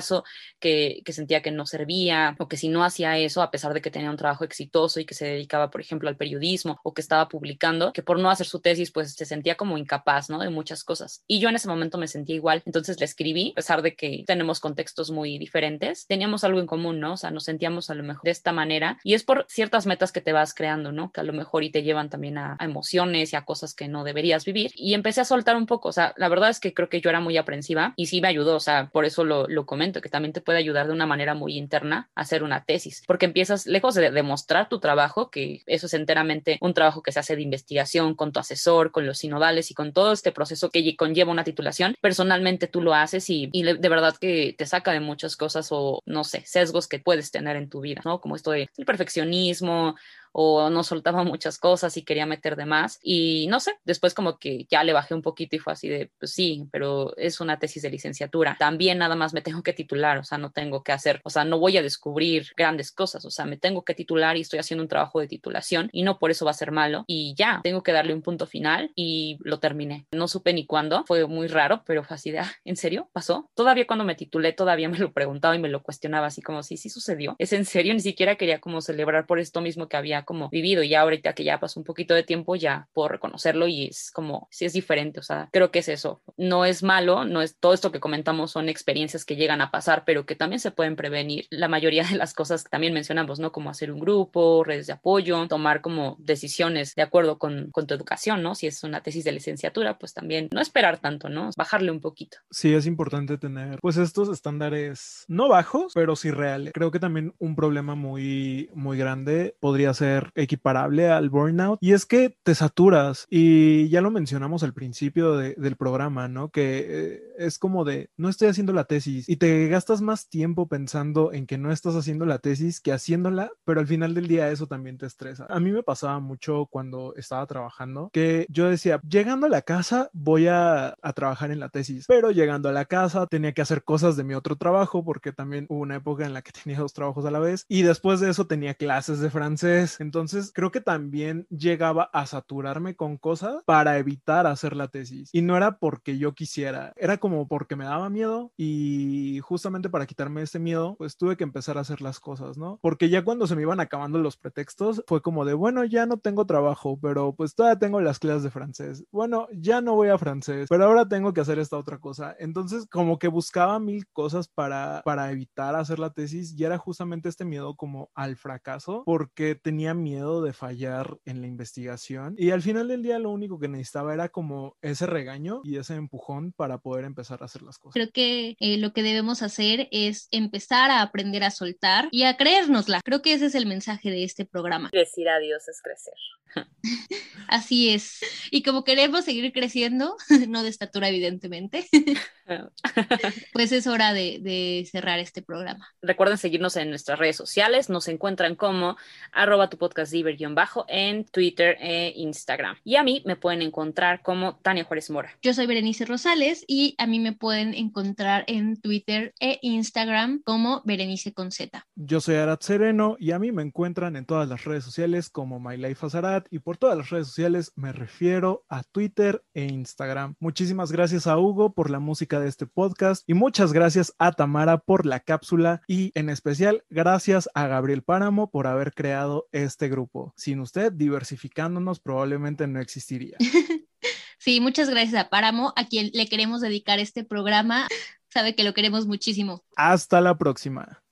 que, que sentía que no servía o que si no hacía eso, a pesar de que tenía un trabajo exitoso y que se dedicaba, por ejemplo, al periodismo o que estaba publicando, que por no hacer su tesis, pues se sentía como incapaz, ¿no? De muchas cosas. Y yo en ese momento me sentía igual. Entonces le escribí, a pesar de que tenemos contextos muy diferentes, teníamos algo en común, ¿no? O sea, nos sentíamos a lo mejor de esta manera. Y es por ciertas metas que te vas creando, ¿no? Que a lo mejor y te llevan también a, a emociones y a cosas que no deberías vivir. Y empecé a soltar un poco. O sea, la verdad es que creo que yo era muy aprensiva y sí me ayudó. O sea, por eso lo, lo comento, que también te puede ayudar de una manera muy interna a hacer una tesis. Porque empiezas, lejos de demostrar tu trabajo, que eso es enteramente un trabajo que se hace de investigación con tu asesor, con los sinodales y con todo este proceso que conlleva una titulación, personalmente tú lo haces y, de verdad que te saca de muchas cosas o, no sé, sesgos que puedes tener en tu vida, ¿no? Como esto de el perfeccionismo o no soltaba muchas cosas y quería meter de más. Y no sé, después como que ya le bajé un poquito y fue así de, pues sí, pero es una tesis de licenciatura. También nada más me tengo que titular, o sea, no tengo que hacer, o sea, no voy a descubrir grandes cosas, o sea, me tengo que titular y estoy haciendo un trabajo de titulación y no por eso va a ser malo. Y ya, tengo que darle un punto final y lo terminé. No supe ni cuándo, fue muy raro, pero fue así de, ah, ¿en serio? ¿Pasó? Todavía cuando me titulé, todavía me lo preguntaba y me lo cuestionaba así como, sí, sí sucedió. ¿Es en serio? Ni siquiera quería como celebrar por esto mismo que había como vivido y ya ahorita que ya pasó un poquito de tiempo ya puedo reconocerlo y es como si es diferente, o sea, creo que es eso. No es malo, no es todo esto que comentamos son experiencias que llegan a pasar, pero que también se pueden prevenir. La mayoría de las cosas que también mencionamos, ¿no? Como hacer un grupo, redes de apoyo, tomar como decisiones de acuerdo con, con tu educación, ¿no? Si es una tesis de licenciatura, pues también no esperar tanto, ¿no? Bajarle un poquito. Sí, es importante tener pues estos estándares no bajos, pero sí reales. Creo que también un problema muy, muy grande podría ser equiparable al burnout y es que te saturas y ya lo mencionamos al principio de, del programa, ¿no? Que eh, es como de, no estoy haciendo la tesis y te gastas más tiempo pensando en que no estás haciendo la tesis que haciéndola, pero al final del día eso también te estresa. A mí me pasaba mucho cuando estaba trabajando que yo decía, llegando a la casa voy a, a trabajar en la tesis, pero llegando a la casa tenía que hacer cosas de mi otro trabajo porque también hubo una época en la que tenía dos trabajos a la vez y después de eso tenía clases de francés. Entonces creo que también llegaba a saturarme con cosas para evitar hacer la tesis. Y no era porque yo quisiera, era como porque me daba miedo y justamente para quitarme ese miedo, pues tuve que empezar a hacer las cosas, ¿no? Porque ya cuando se me iban acabando los pretextos, fue como de, bueno, ya no tengo trabajo, pero pues todavía tengo las clases de francés. Bueno, ya no voy a francés, pero ahora tengo que hacer esta otra cosa. Entonces, como que buscaba mil cosas para, para evitar hacer la tesis y era justamente este miedo como al fracaso, porque tenía miedo de fallar en la investigación y al final del día lo único que necesitaba era como ese regaño y ese empujón para poder empezar a hacer las cosas. Creo que eh, lo que debemos hacer es empezar a aprender a soltar y a creérnosla. Creo que ese es el mensaje de este programa. Decir adiós es crecer. Así es. Y como queremos seguir creciendo, no de estatura evidentemente, pues es hora de, de, cerrar este programa. Recuerden seguirnos en nuestras redes sociales. Nos encuentran como arroba tu podcast bajo en Twitter e Instagram. Y a mí me pueden encontrar como Tania Juárez Mora. Yo soy Berenice Rosales y a mí me pueden encontrar en Twitter e Instagram como Berenice con Z. Yo soy Arat Sereno y a mí me encuentran en todas las redes sociales como My Life as Arat y por todas las redes sociales me refiero a Twitter e Instagram. Muchísimas gracias a Hugo por la música de este podcast y muchas gracias a Tamara por la cápsula y en especial gracias a Gabriel Páramo por haber creado este grupo. Sin usted, diversificándonos probablemente no existiría. Sí, muchas gracias a Páramo, a quien le queremos dedicar este programa. sabe que lo queremos muchísimo. Hasta la próxima.